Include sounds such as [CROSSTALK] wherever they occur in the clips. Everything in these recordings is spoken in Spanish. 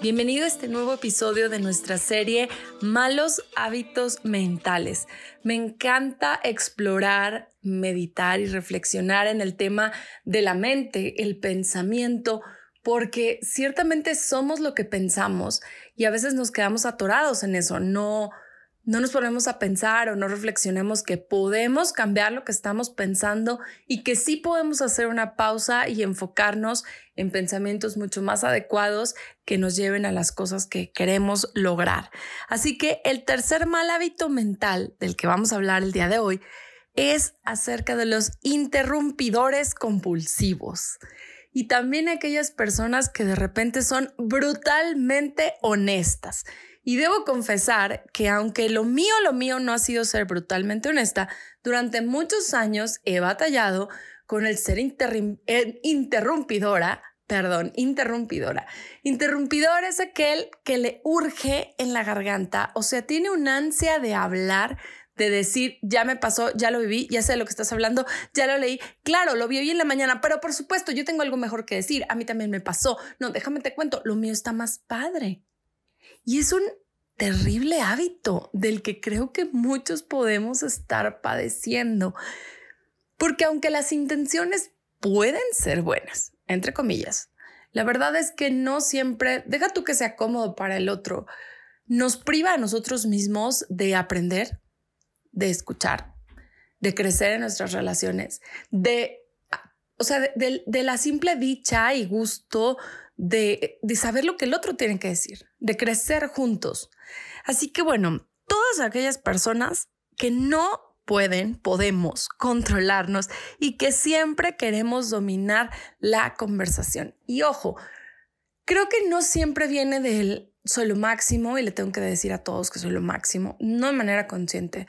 Bienvenido a este nuevo episodio de nuestra serie Malos hábitos mentales. Me encanta explorar, meditar y reflexionar en el tema de la mente, el pensamiento, porque ciertamente somos lo que pensamos y a veces nos quedamos atorados en eso, no no nos ponemos a pensar o no reflexionemos que podemos cambiar lo que estamos pensando y que sí podemos hacer una pausa y enfocarnos en pensamientos mucho más adecuados que nos lleven a las cosas que queremos lograr. Así que el tercer mal hábito mental del que vamos a hablar el día de hoy es acerca de los interrumpidores compulsivos y también aquellas personas que de repente son brutalmente honestas. Y debo confesar que aunque lo mío, lo mío no ha sido ser brutalmente honesta, durante muchos años he batallado con el ser eh, interrumpidora, perdón, interrumpidora. Interrumpidor es aquel que le urge en la garganta, o sea, tiene una ansia de hablar, de decir, ya me pasó, ya lo viví, ya sé de lo que estás hablando, ya lo leí, claro, lo vi hoy en la mañana, pero por supuesto, yo tengo algo mejor que decir, a mí también me pasó, no, déjame te cuento, lo mío está más padre. Y es un terrible hábito del que creo que muchos podemos estar padeciendo. Porque aunque las intenciones pueden ser buenas, entre comillas, la verdad es que no siempre, deja tú que sea cómodo para el otro, nos priva a nosotros mismos de aprender, de escuchar, de crecer en nuestras relaciones, de, o sea, de, de la simple dicha y gusto de, saber lo que el otro tiene que decir, de crecer juntos. Así que bueno, todas aquellas personas que no pueden, podemos controlarnos y que siempre queremos dominar la conversación. Y ojo, creo que no siempre viene del soy lo máximo y le tengo que decir a todos que soy lo máximo, no de manera consciente,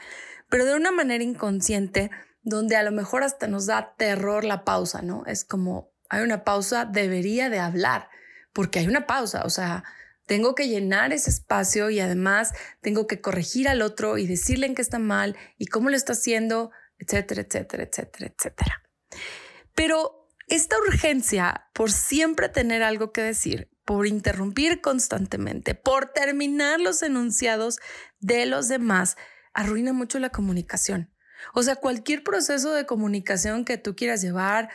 pero de una manera inconsciente donde a lo mejor hasta nos da terror la pausa, ¿no? Es como hay una pausa, debería de hablar porque hay una pausa, o sea, tengo que llenar ese espacio y además tengo que corregir al otro y decirle en qué está mal y cómo lo está haciendo, etcétera, etcétera, etcétera, etcétera. Pero esta urgencia por siempre tener algo que decir, por interrumpir constantemente, por terminar los enunciados de los demás, arruina mucho la comunicación. O sea, cualquier proceso de comunicación que tú quieras llevar,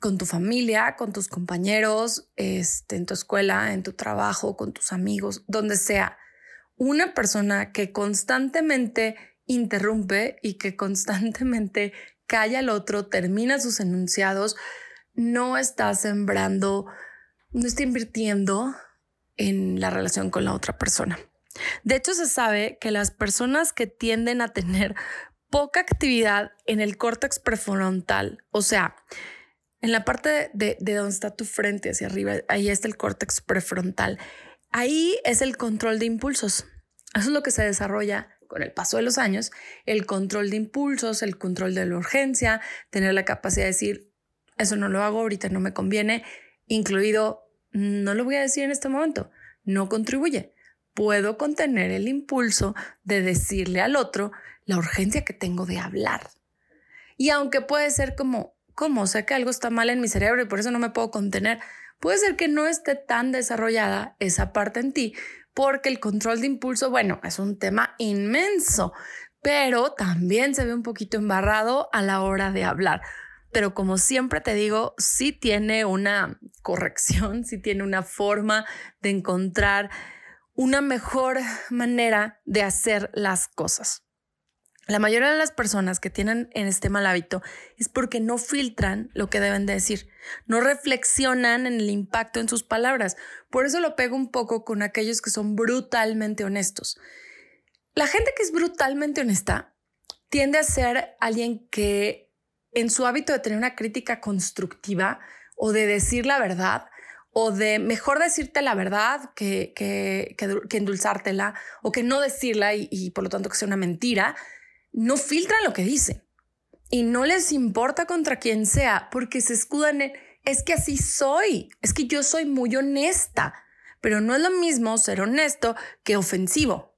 con tu familia, con tus compañeros, este, en tu escuela, en tu trabajo, con tus amigos, donde sea. Una persona que constantemente interrumpe y que constantemente calla al otro, termina sus enunciados, no está sembrando, no está invirtiendo en la relación con la otra persona. De hecho, se sabe que las personas que tienden a tener poca actividad en el córtex prefrontal, o sea, en la parte de, donde está tu frente hacia arriba, ahí está el córtex prefrontal. Ahí es el control de impulsos. Eso es lo que se desarrolla con el paso de los años, el control de impulsos, el control de la urgencia, tener la capacidad de decir, eso no lo hago, ahorita no me conviene, incluido, no lo voy a decir en este momento, no contribuye. Puedo contener el impulso de decirle al otro la urgencia que tengo de hablar. Y aunque puede ser como, ¿cómo? Sé que algo está mal en mi cerebro y por eso no me puedo contener. Puede ser que no esté tan desarrollada esa parte en ti, porque el control de impulso, bueno, es un tema inmenso, pero también se ve un poquito embarrado a la hora de hablar. Pero como siempre te digo, sí tiene una corrección, sí tiene una forma de encontrar una mejor manera de hacer las cosas. La mayoría de las personas que tienen en este mal hábito es porque no filtran lo que deben de decir, no reflexionan en el impacto en sus palabras. Por eso lo pego un poco con aquellos que son brutalmente honestos. La gente que es brutalmente honesta tiende a ser alguien que en su hábito de tener una crítica constructiva o de decir la verdad o de mejor decirte la verdad que, que, que, endulzártela o que no decirla y, y, por lo tanto que sea una mentira, no filtran lo que dicen y no les importa contra quien sea porque se escudan en es que así soy, es que yo soy muy honesta, pero no es lo mismo ser honesto que ofensivo.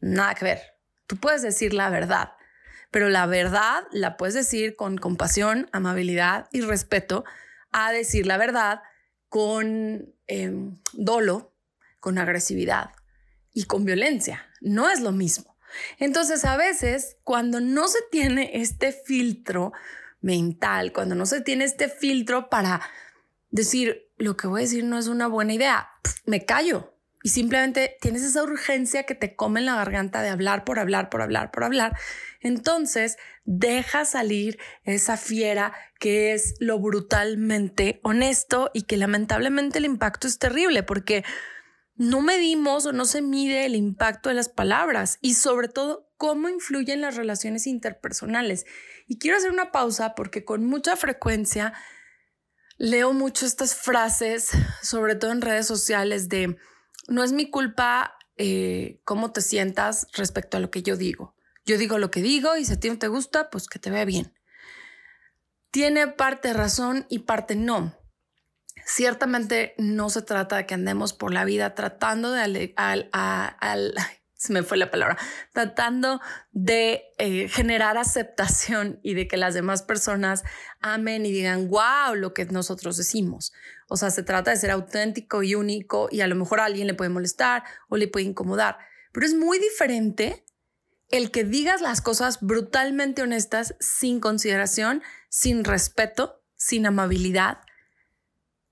Nada que ver. Tú puedes decir la verdad, pero la verdad la puedes decir con compasión, amabilidad y respeto a decir la verdad con em, dolo, con agresividad y con violencia. No es lo mismo. Entonces, a veces, cuando no se tiene este filtro mental, cuando no se tiene este filtro para decir, lo que voy a decir no es una buena idea, me callo. Y simplemente tienes esa urgencia que te come en la garganta de hablar por hablar, por hablar, por hablar. Entonces, deja salir esa fiera que es lo brutalmente honesto y que lamentablemente el impacto es terrible porque no medimos o no se mide el impacto de las palabras y sobre todo cómo influyen las relaciones interpersonales. Y quiero hacer una pausa porque con mucha frecuencia leo mucho estas frases, sobre todo en redes sociales, de no es mi culpa eh, cómo te sientas respecto a lo que yo digo. Yo digo lo que digo y si a ti no te gusta, pues que te vea bien. Tiene parte razón y parte no. Ciertamente no se trata de que andemos por la vida tratando de al, al, se me fue la palabra, tratando de eh, generar aceptación y de que las demás personas amen y digan, wow, lo que nosotros decimos. O sea, se trata de ser auténtico y único y a lo mejor a alguien le puede molestar o le puede incomodar, pero es muy diferente el que digas las cosas brutalmente honestas sin consideración, sin respeto, sin amabilidad,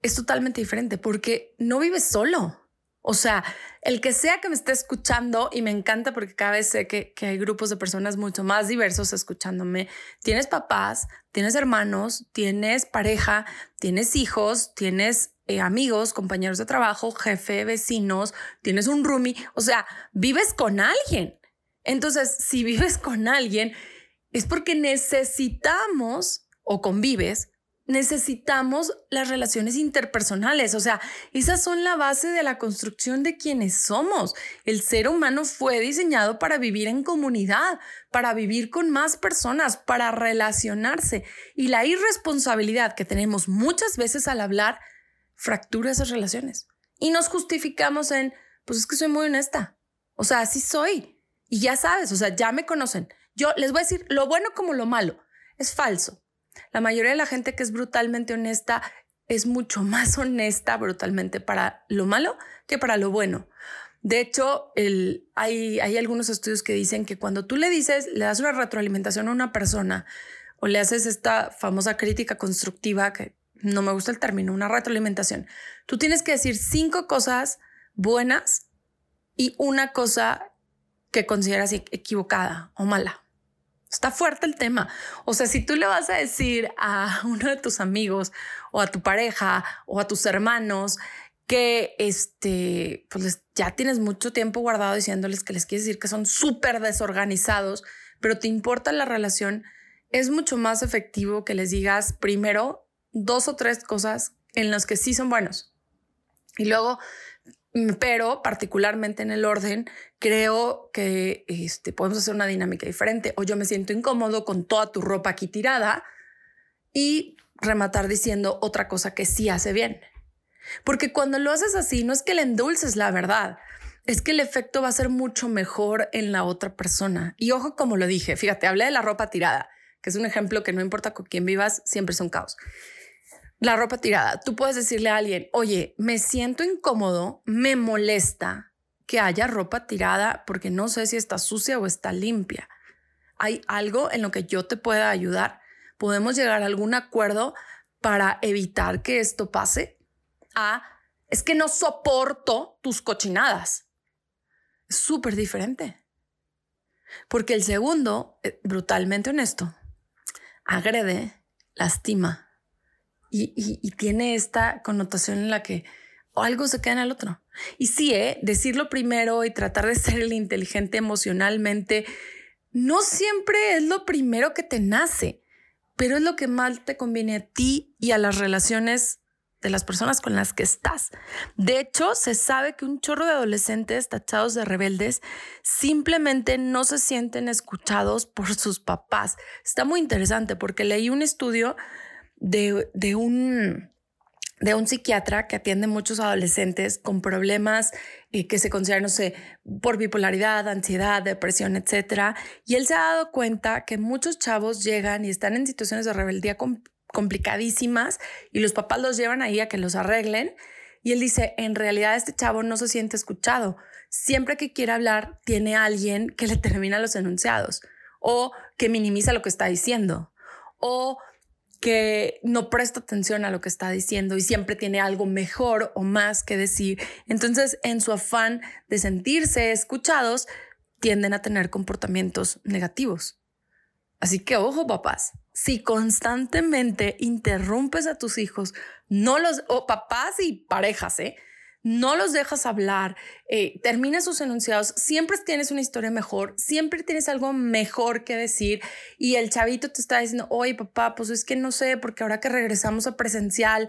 es totalmente diferente porque no vives solo. O sea, el que sea que me esté escuchando, y me encanta porque cada vez sé que, hay grupos de personas mucho más diversos escuchándome, tienes papás, tienes hermanos, tienes pareja, tienes hijos, tienes eh, amigos, compañeros de trabajo, jefe, vecinos, tienes un roomie, o sea, vives con alguien. Entonces, si vives con alguien, es porque necesitamos o convives necesitamos las relaciones interpersonales. O sea, esas son la base de la construcción de quienes somos. El ser humano fue diseñado para vivir en comunidad, para vivir con más personas, para relacionarse. Y la irresponsabilidad que tenemos muchas veces al hablar fractura esas relaciones. Y nos justificamos en, pues es que soy muy honesta. O sea, así soy. Y ya sabes, o sea, ya me conocen. Yo les voy a decir lo bueno como lo malo. Es falso. La mayoría de la gente que es brutalmente honesta es mucho [LAUGHS] más honesta brutalmente para lo malo que para lo bueno. De hecho, hay, hay algunos estudios que dicen que cuando tú le dices, le das una retroalimentación a una persona o le haces esta famosa crítica constructiva, que no me gusta el término, una retroalimentación, tú tienes que decir cinco cosas buenas y una cosa que consideras equivocada o mala. Está fuerte el tema. O sea, si tú le vas a decir a uno de tus amigos o a tu pareja o a tus hermanos que este, pues ya tienes mucho tiempo guardado diciéndoles que les quieres decir que son súper desorganizados, pero te importa la relación, es mucho más efectivo que les digas primero dos o tres cosas en las que sí son buenos. Y luego pero particularmente en el orden, creo que este, podemos hacer una dinámica diferente. O yo me siento incómodo con toda tu ropa aquí tirada y rematar diciendo otra cosa que sí hace bien. Porque cuando lo haces así, no es que le endulces la verdad, es que el efecto va a ser mucho mejor en la otra persona. Y ojo, como lo dije, fíjate, hablé de la ropa tirada, que es un ejemplo que no importa con quién vivas, siempre es un caos la ropa tirada. Tú puedes decirle a alguien, oye, me siento incómodo, me molesta que haya ropa tirada porque no sé si está sucia o está limpia. ¿Hay algo en lo que yo te pueda ayudar? ¿Podemos llegar a algún acuerdo para evitar que esto pase? A, es que no soporto tus cochinadas. Es súper diferente. Porque el segundo, eh, brutalmente honesto, agrede, lastima y, tiene esta connotación en la que algo se queda en el otro. Y sí, ¿eh? decirlo primero y tratar de ser el inteligente emocionalmente, no siempre es lo primero que te nace, pero es lo que más te conviene a ti y a las relaciones de las personas con las que estás. De hecho, se sabe que un chorro de adolescentes tachados de rebeldes simplemente no se sienten escuchados por sus papás. Está muy interesante porque leí un estudio de, de un de un psiquiatra que atiende muchos adolescentes con problemas eh, que se consideran, no sé, por bipolaridad, ansiedad, depresión, etcétera. Y él se ha dado cuenta que muchos chavos llegan y están en situaciones de rebeldía complicadísimas y los papás los llevan ahí a que los arreglen. Y él dice, en realidad este chavo no se siente escuchado. Siempre que quiere hablar, tiene alguien que le termina los enunciados o que minimiza lo que está diciendo o que no presta atención a lo que está diciendo y siempre tiene algo mejor o más que decir. Entonces, en su afán de sentirse escuchados, tienden a tener comportamientos negativos. Así que ojo, papás, si constantemente interrumpes a tus hijos, no los, o papás y parejas, ¿eh? No los dejas hablar, eh, terminas sus enunciados, siempre tienes una historia mejor, siempre tienes algo mejor que decir y el chavito te está diciendo, oye papá, pues es que no sé, porque ahora que regresamos a presencial,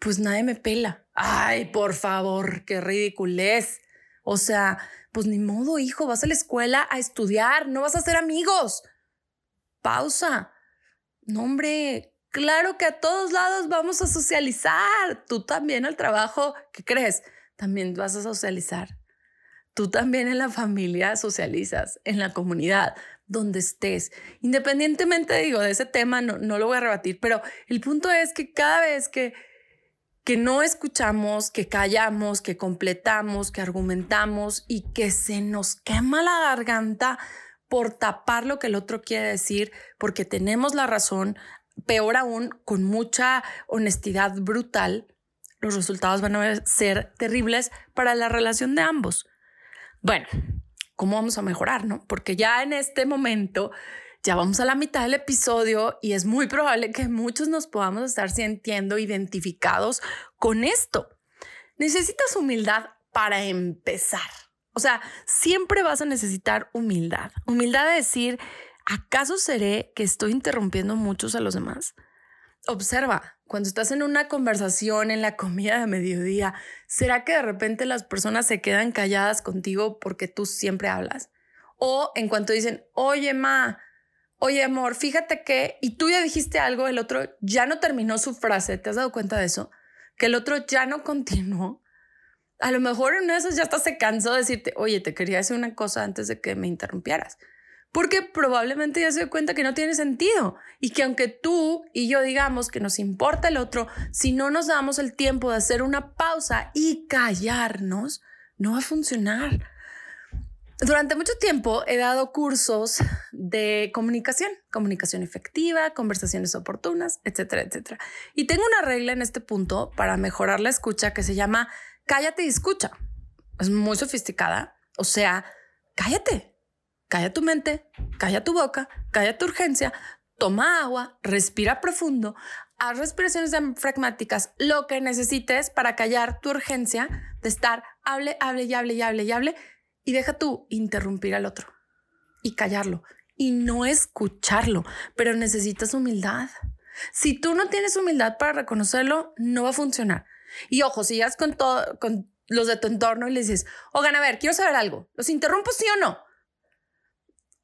pues nadie me pela. Ay, por favor, qué ridiculez. O sea, pues ni modo, hijo, vas a la escuela a estudiar, no vas a hacer amigos. Pausa. No, hombre, Claro que a todos lados vamos a socializar. Tú también al trabajo, ¿qué crees? También vas a socializar. Tú también en la familia socializas, en la comunidad, donde estés. Independientemente, digo, de ese tema, no, no lo voy a rebatir, pero el punto es que cada vez que, que no escuchamos, que callamos, que completamos, que argumentamos y que se nos quema la garganta por tapar lo que el otro quiere decir, porque tenemos la razón, peor aún, con mucha honestidad brutal, los resultados van a ser terribles para la relación de ambos. Bueno, ¿cómo vamos a mejorar? No? Porque ya en este momento ya vamos a la mitad del episodio y es muy probable que muchos nos podamos estar sintiendo identificados con esto. Necesitas humildad para empezar. O sea, siempre vas a necesitar humildad. Humildad de decir, ¿acaso seré que estoy interrumpiendo muchos a los demás? Observa, cuando estás en una conversación en la comida de mediodía, ¿será que de repente las personas se quedan calladas contigo porque tú siempre hablas? O en cuanto dicen, oye, ma, oye, amor, fíjate que, y tú ya dijiste algo, el otro ya no terminó su frase, ¿te has dado cuenta de eso? Que el otro ya no continuó. A lo mejor en eso ya hasta se cansó de decirte, oye, te quería decir una cosa antes de que me interrumpieras porque probablemente ya se dio cuenta que no tiene sentido y que aunque tú y yo digamos que nos importa el otro, si no nos damos el tiempo de hacer una pausa y callarnos, no va a funcionar. Durante mucho tiempo he dado cursos de comunicación, comunicación efectiva, conversaciones oportunas, etcétera, etcétera. Y tengo una regla en este punto para mejorar la escucha que se llama cállate y escucha. Es muy sofisticada, o sea, cállate, Calla tu mente, calla tu boca, calla tu urgencia, toma agua, respira profundo, haz respiraciones diafragmáticas, lo que necesites para callar tu urgencia de estar hable, hable y hable y hable y hable y deja tú interrumpir al otro y callarlo y no escucharlo, pero necesitas humildad. Si tú no tienes humildad para reconocerlo, no va a funcionar. Y ojo, si llegas con todo, con los de tu entorno y les dices, oigan, a ver, quiero saber algo, ¿los interrumpo sí o no?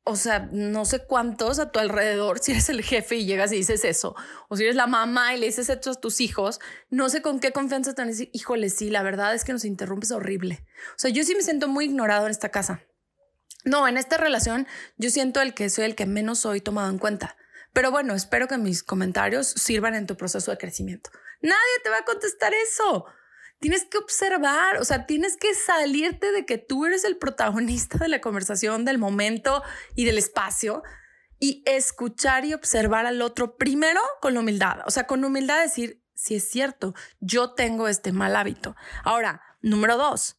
O sea, no sé cuántos a tu alrededor, si eres el jefe y llegas y dices eso, o si eres la mamá y le dices eso a tus hijos, no sé con qué confianza te van a decir, híjole, sí, la verdad es que nos interrumpes horrible. O sea, yo sí me siento muy ignorado en esta casa. No, en esta relación yo siento el que soy el que menos soy tomado en cuenta. Pero bueno, espero que mis comentarios sirvan en tu proceso de crecimiento. Nadie te va a contestar eso tienes que observar, o sea, tienes que salirte de que tú eres el protagonista de la conversación, del momento y del espacio y escuchar y observar al otro primero con humildad, o sea, con humildad decir, si es cierto, yo tengo este mal hábito. Ahora, número dos,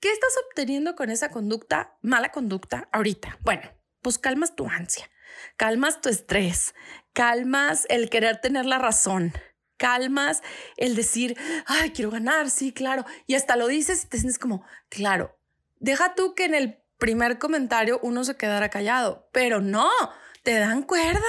¿qué estás obteniendo con esa conducta, mala conducta ahorita? Bueno, pues calmas tu ansia, calmas tu estrés, calmas el querer tener la razón, calmas el decir, ay, quiero ganar, sí, claro. Y hasta lo dices y te sientes como, claro, deja tú que en el primer comentario uno se quedara callado, pero no, te dan cuerda.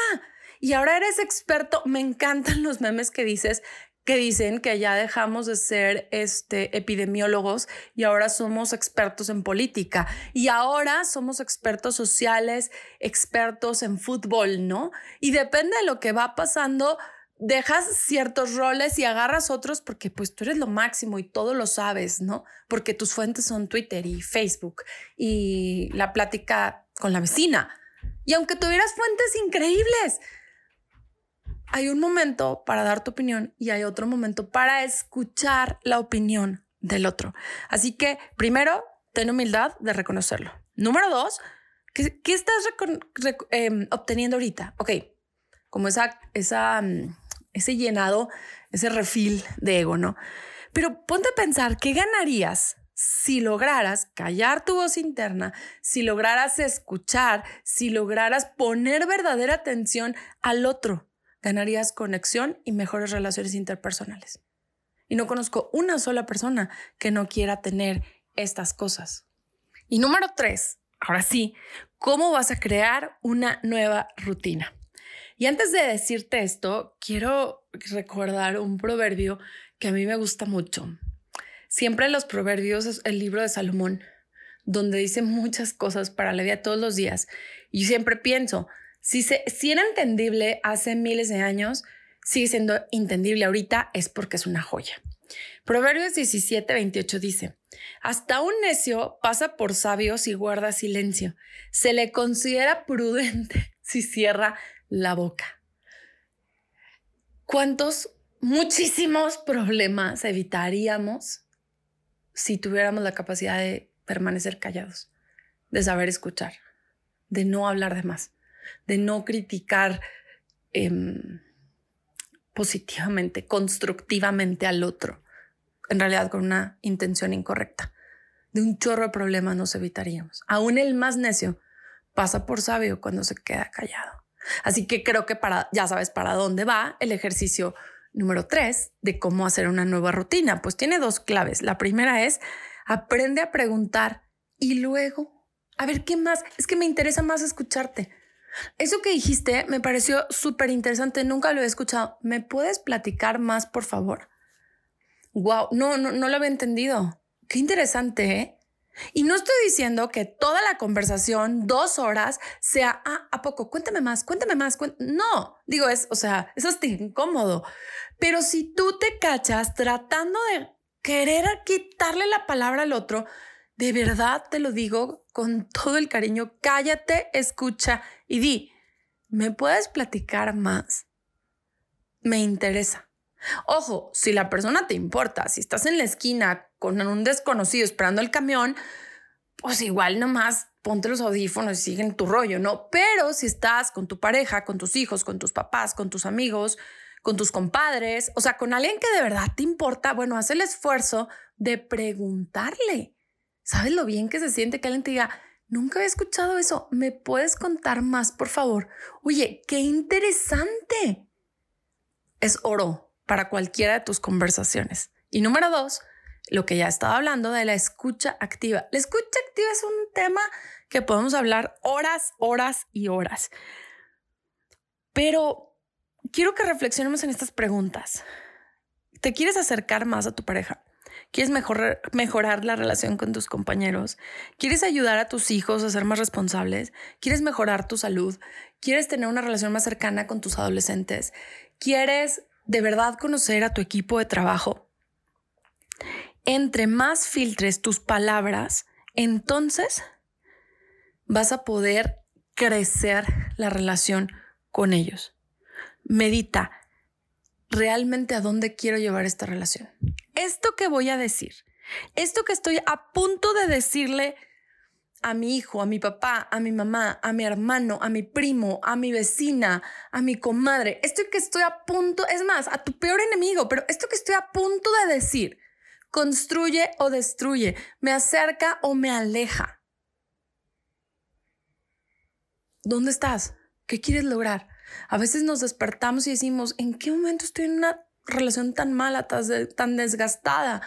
Y ahora eres experto, me encantan los memes que dices, que dicen que ya dejamos de ser este, epidemiólogos y ahora somos expertos en política y ahora somos expertos sociales, expertos en fútbol, ¿no? Y depende de lo que va pasando, dejas ciertos roles y agarras otros porque pues tú eres lo máximo y todo lo sabes, ¿no? Porque tus fuentes son Twitter y Facebook y la plática con la vecina. Y aunque tuvieras fuentes increíbles, hay un momento para dar tu opinión y hay otro momento para escuchar la opinión del otro. Así que primero, ten humildad de reconocerlo. Número dos, ¿qué, estás em, obteniendo ahorita? Ok, como esa, esa, mm, ese llenado, ese refil de ego, ¿no? Pero ponte a pensar, ¿qué ganarías si lograras callar tu voz interna, si lograras escuchar, si lograras poner verdadera atención al otro? ganarías conexión y mejores relaciones interpersonales. Y no conozco una sola persona que no quiera tener estas cosas. Y número tres, ahora sí, ¿cómo vas a crear una nueva rutina? Y antes de decirte esto, quiero recordar un proverbio que a mí me gusta mucho. Siempre los proverbios es el libro de Salomón, donde dice muchas cosas para la vida todos los días. Y siempre pienso, si, se, si era entendible hace miles de años, sigue siendo entendible ahorita, es porque es una joya. Proverbios 17, 28 dice, hasta un necio pasa por sabio si guarda silencio. Se le considera prudente [LAUGHS] si cierra la boca. ¿Cuántos, muchísimos [LAUGHS] problemas evitaríamos si tuviéramos la capacidad de permanecer callados, de saber escuchar, de no hablar de más? de no criticar em, positivamente, constructivamente al otro, en realidad con una intención incorrecta. De un chorro de problemas nos evitaríamos. Aún el más necio pasa por sabio cuando se queda callado. Así que creo que para, ya sabes para dónde va el ejercicio número tres de cómo hacer una nueva rutina. Pues tiene dos claves. La primera es aprende a preguntar y luego, a ver qué más. Es que me interesa más escucharte. Eso que dijiste me pareció súper interesante, nunca lo he escuchado. ¿Me puedes platicar más, por favor? Wow, no, no, no lo había entendido. Qué interesante, ¿eh? Y no estoy diciendo que toda la conversación, dos horas, sea, ah, ¿a poco? Cuéntame más, cuéntame más. no, digo, es, o sea, eso es incómodo. Pero si tú te cachas tratando de querer quitarle la palabra al otro, de verdad te lo digo con todo el cariño, cállate, escucha y di, ¿me puedes platicar más? Me interesa. Ojo, si la persona te importa, si estás en la esquina con un desconocido esperando el camión, pues igual nomás ponte los audífonos y sigue en tu rollo, ¿no? Pero si estás con tu pareja, con tus hijos, con tus papás, con tus amigos, con tus compadres, o sea, con alguien que de verdad te importa, bueno, haz el esfuerzo de preguntarle. ¿Sabes lo bien que se siente que alguien te diga, nunca había escuchado eso, ¿me puedes contar más, por favor? Oye, qué interesante. Es oro para cualquiera de tus conversaciones. Y número dos, lo que ya estaba hablando de la escucha activa. La escucha activa es un tema que podemos hablar horas, horas y horas. Pero quiero que reflexionemos en estas preguntas. ¿Te quieres acercar más a tu pareja? ¿Quieres mejorar, mejorar la relación con tus compañeros? ¿Quieres ayudar a tus hijos a ser más responsables? ¿Quieres mejorar tu salud? ¿Quieres tener una relación más cercana con tus adolescentes? ¿Quieres de verdad conocer a tu equipo de trabajo? Entre más filtres tus palabras, entonces vas a poder crecer la relación con ellos. Medita, realmente a dónde quiero llevar esta relación. Esto que voy a decir, esto que estoy a punto de decirle a mi hijo, a mi papá, a mi mamá, a mi hermano, a mi primo, a mi vecina, a mi comadre, esto que estoy a punto, es más, a tu peor enemigo, pero esto que estoy a punto de decir, construye o destruye, me acerca o me aleja. ¿Dónde estás? ¿Qué quieres lograr? A veces nos despertamos y decimos, ¿en qué momento estoy en una relación tan mala, tan desgastada?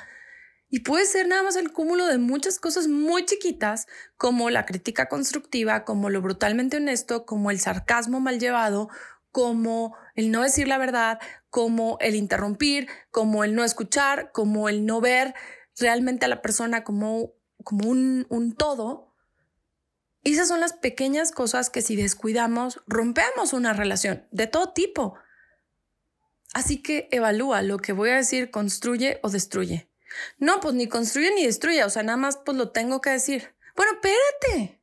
Y puede ser nada más el cúmulo de muchas cosas muy chiquitas, como la crítica constructiva, como lo brutalmente honesto, como el sarcasmo mal llevado, como el no decir la verdad, como el interrumpir, como el no escuchar, como el no ver realmente a la persona como, como un, un todo. Y esas son las pequeñas cosas que si descuidamos, rompemos una relación de todo tipo. Así que evalúa lo que voy a decir, construye o destruye. No, pues ni construye ni destruye, o sea, nada más pues lo tengo que decir. Bueno, espérate.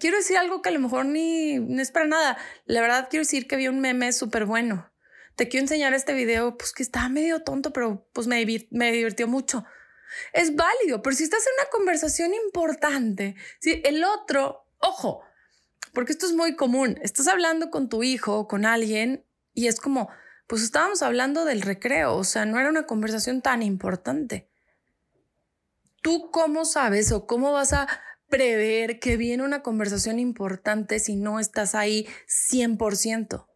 Quiero decir algo que a lo mejor ni, es para nada. La verdad quiero decir que vi un meme súper bueno. Te quiero enseñar este video, pues que está medio tonto, pero pues me, me divirtió mucho. Es válido, pero si estás en una conversación importante, si el otro, ojo, porque esto es muy común, estás hablando con tu hijo o con alguien y es como, pues estábamos hablando del recreo, o sea, no era una conversación tan importante. ¿Tú cómo sabes o cómo vas a prever que viene una conversación importante si no estás ahí 100%?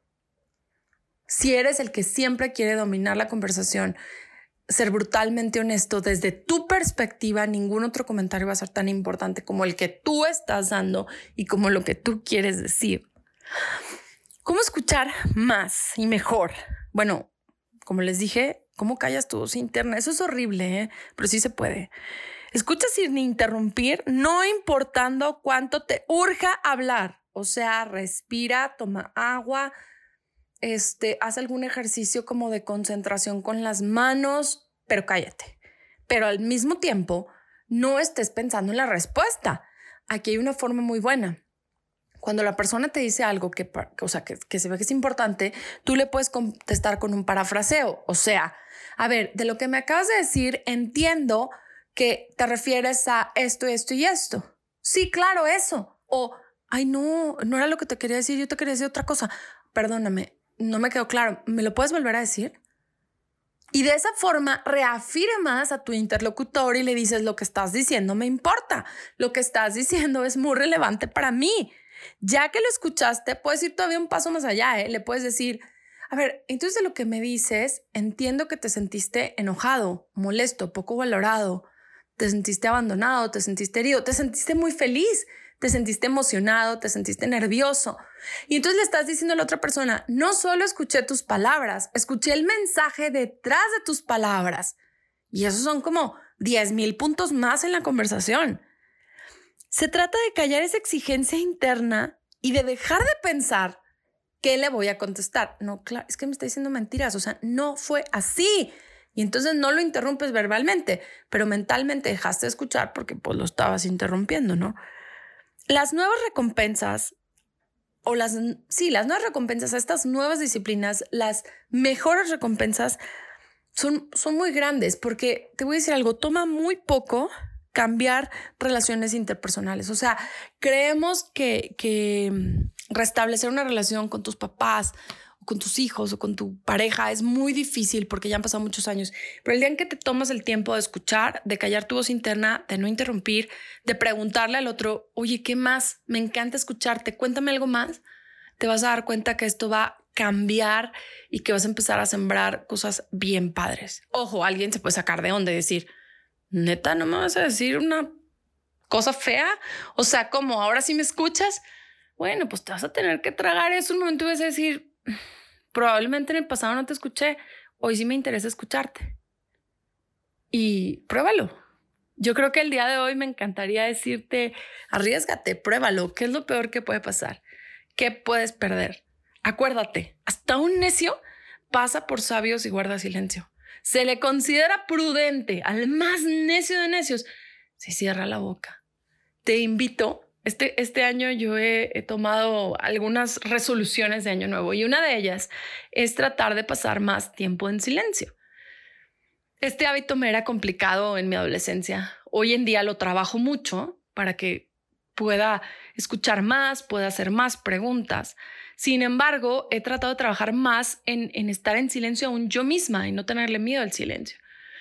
Si eres el que siempre quiere dominar la conversación, ser brutalmente honesto desde tu perspectiva, ningún otro comentario va a ser tan importante como el que tú estás dando y como lo que tú quieres decir. ¿Cómo escuchar más y mejor? Bueno, como les dije, ¿cómo callas tu voz interna? Eso es horrible, ¿eh? pero sí se puede. Escucha sin interrumpir, no importando cuánto te urja hablar. O sea, respira, toma agua, este, haz algún ejercicio como de concentración con las manos, pero cállate. Pero al mismo tiempo, no estés pensando en la respuesta. Aquí hay una forma muy buena cuando la persona te dice algo que, o sea, que, se ve que es importante, tú le puedes contestar con un parafraseo. O sea, a ver, de lo que me acabas de decir, entiendo que te refieres a esto, esto y esto. Sí, claro, eso. O, ay, no, no era lo que te quería decir, yo te quería decir otra cosa. Perdóname, no me quedó claro. ¿Me lo puedes volver a decir? Y de esa forma reafirmas a tu interlocutor y le dices lo que estás diciendo me importa. Lo que estás diciendo es muy relevante para mí. Ya que lo escuchaste, puedes ir todavía un paso más allá, ¿eh? Le puedes decir, a ver, entonces de lo que me dices, entiendo que te sentiste enojado, molesto, poco valorado, te sentiste abandonado, te sentiste herido, te sentiste muy feliz, te sentiste emocionado, te sentiste nervioso. Y entonces le estás diciendo a la otra persona, no solo escuché tus palabras, escuché el mensaje detrás de tus palabras. Y esos son como 10 mil puntos más en la conversación. Se trata de callar esa exigencia interna y de dejar de pensar qué le voy a contestar. No, claro, es que me está diciendo mentiras, o sea, no fue así. Y entonces no lo interrumpes verbalmente, pero mentalmente dejaste de escuchar porque pues lo estabas interrumpiendo, ¿no? Las nuevas recompensas o las, sí, las nuevas recompensas, estas nuevas disciplinas, las mejores recompensas son, son muy grandes porque te voy a decir algo, toma muy poco cambiar relaciones interpersonales. O sea, creemos que, que mm, restablecer una relación con tus papás o con tus hijos o con tu pareja es muy difícil porque ya han pasado muchos años. Pero el día en que te tomas el tiempo de escuchar, de callar tu voz interna, de no interrumpir, de preguntarle al otro, oye, ¿qué más? Me encanta escucharte, cuéntame algo más, te vas a dar cuenta que esto va a cambiar y que vas a empezar a sembrar cosas bien padres. Ojo, alguien se puede sacar de onda y decir, neta, no me vas a decir una cosa fea. O sea, como ahora sí me escuchas, bueno, pues te vas a tener que tragar eso un momento vas a decir, probablemente en el pasado no te escuché, hoy sí me interesa escucharte. Y pruébalo. Yo creo que el día de hoy me encantaría decirte, arriesgate, pruébalo. ¿Qué es lo peor que puede pasar? ¿Qué puedes perder? Acuérdate, hasta un necio pasa por sabios y guarda silencio se le considera prudente al más necio de necios, se cierra la boca. Te invito, este, este año yo he, tomado algunas resoluciones de año nuevo y una de ellas es tratar de pasar más tiempo en silencio. Este hábito me era complicado en mi adolescencia. Hoy en día lo trabajo mucho para que pueda escuchar más, pueda hacer más preguntas. Sin embargo, he tratado de trabajar más en, estar en silencio aún yo misma y no tenerle miedo al silencio,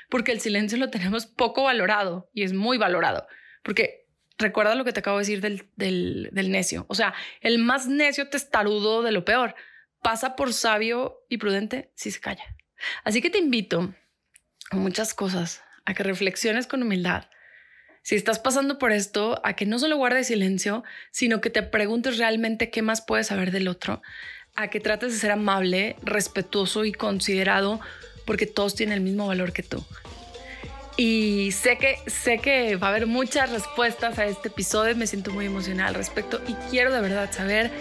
porque el silencio lo tenemos poco valorado y es muy valorado, porque recuerda lo que te acabo de decir del, del, necio, o sea, el más necio testarudo de lo peor pasa por sabio y prudente si se calla. Así que te invito a muchas cosas, a que reflexiones con humildad, si estás pasando por esto, a que no solo guardes silencio, sino que te preguntes realmente qué más puedes saber del otro, a que trates de ser amable, respetuoso y considerado porque todos tienen el mismo valor que tú. Y sé que, sé que va a haber muchas respuestas a este episodio, me siento muy emocionada al respecto y quiero de verdad saber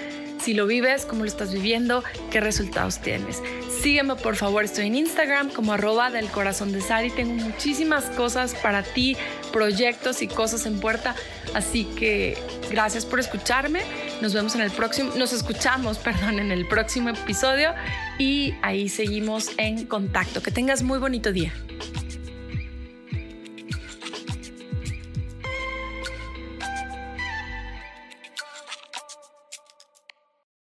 si lo vives, cómo lo estás viviendo, qué resultados tienes. Sígueme por favor, estoy en Instagram como arroba del corazón de Sari, tengo muchísimas cosas para ti, proyectos y cosas en puerta, así que gracias por escucharme, nos vemos en el próximo, nos escuchamos, [LAUGHS] perdón, en el próximo episodio y ahí seguimos en contacto. Que tengas muy bonito día.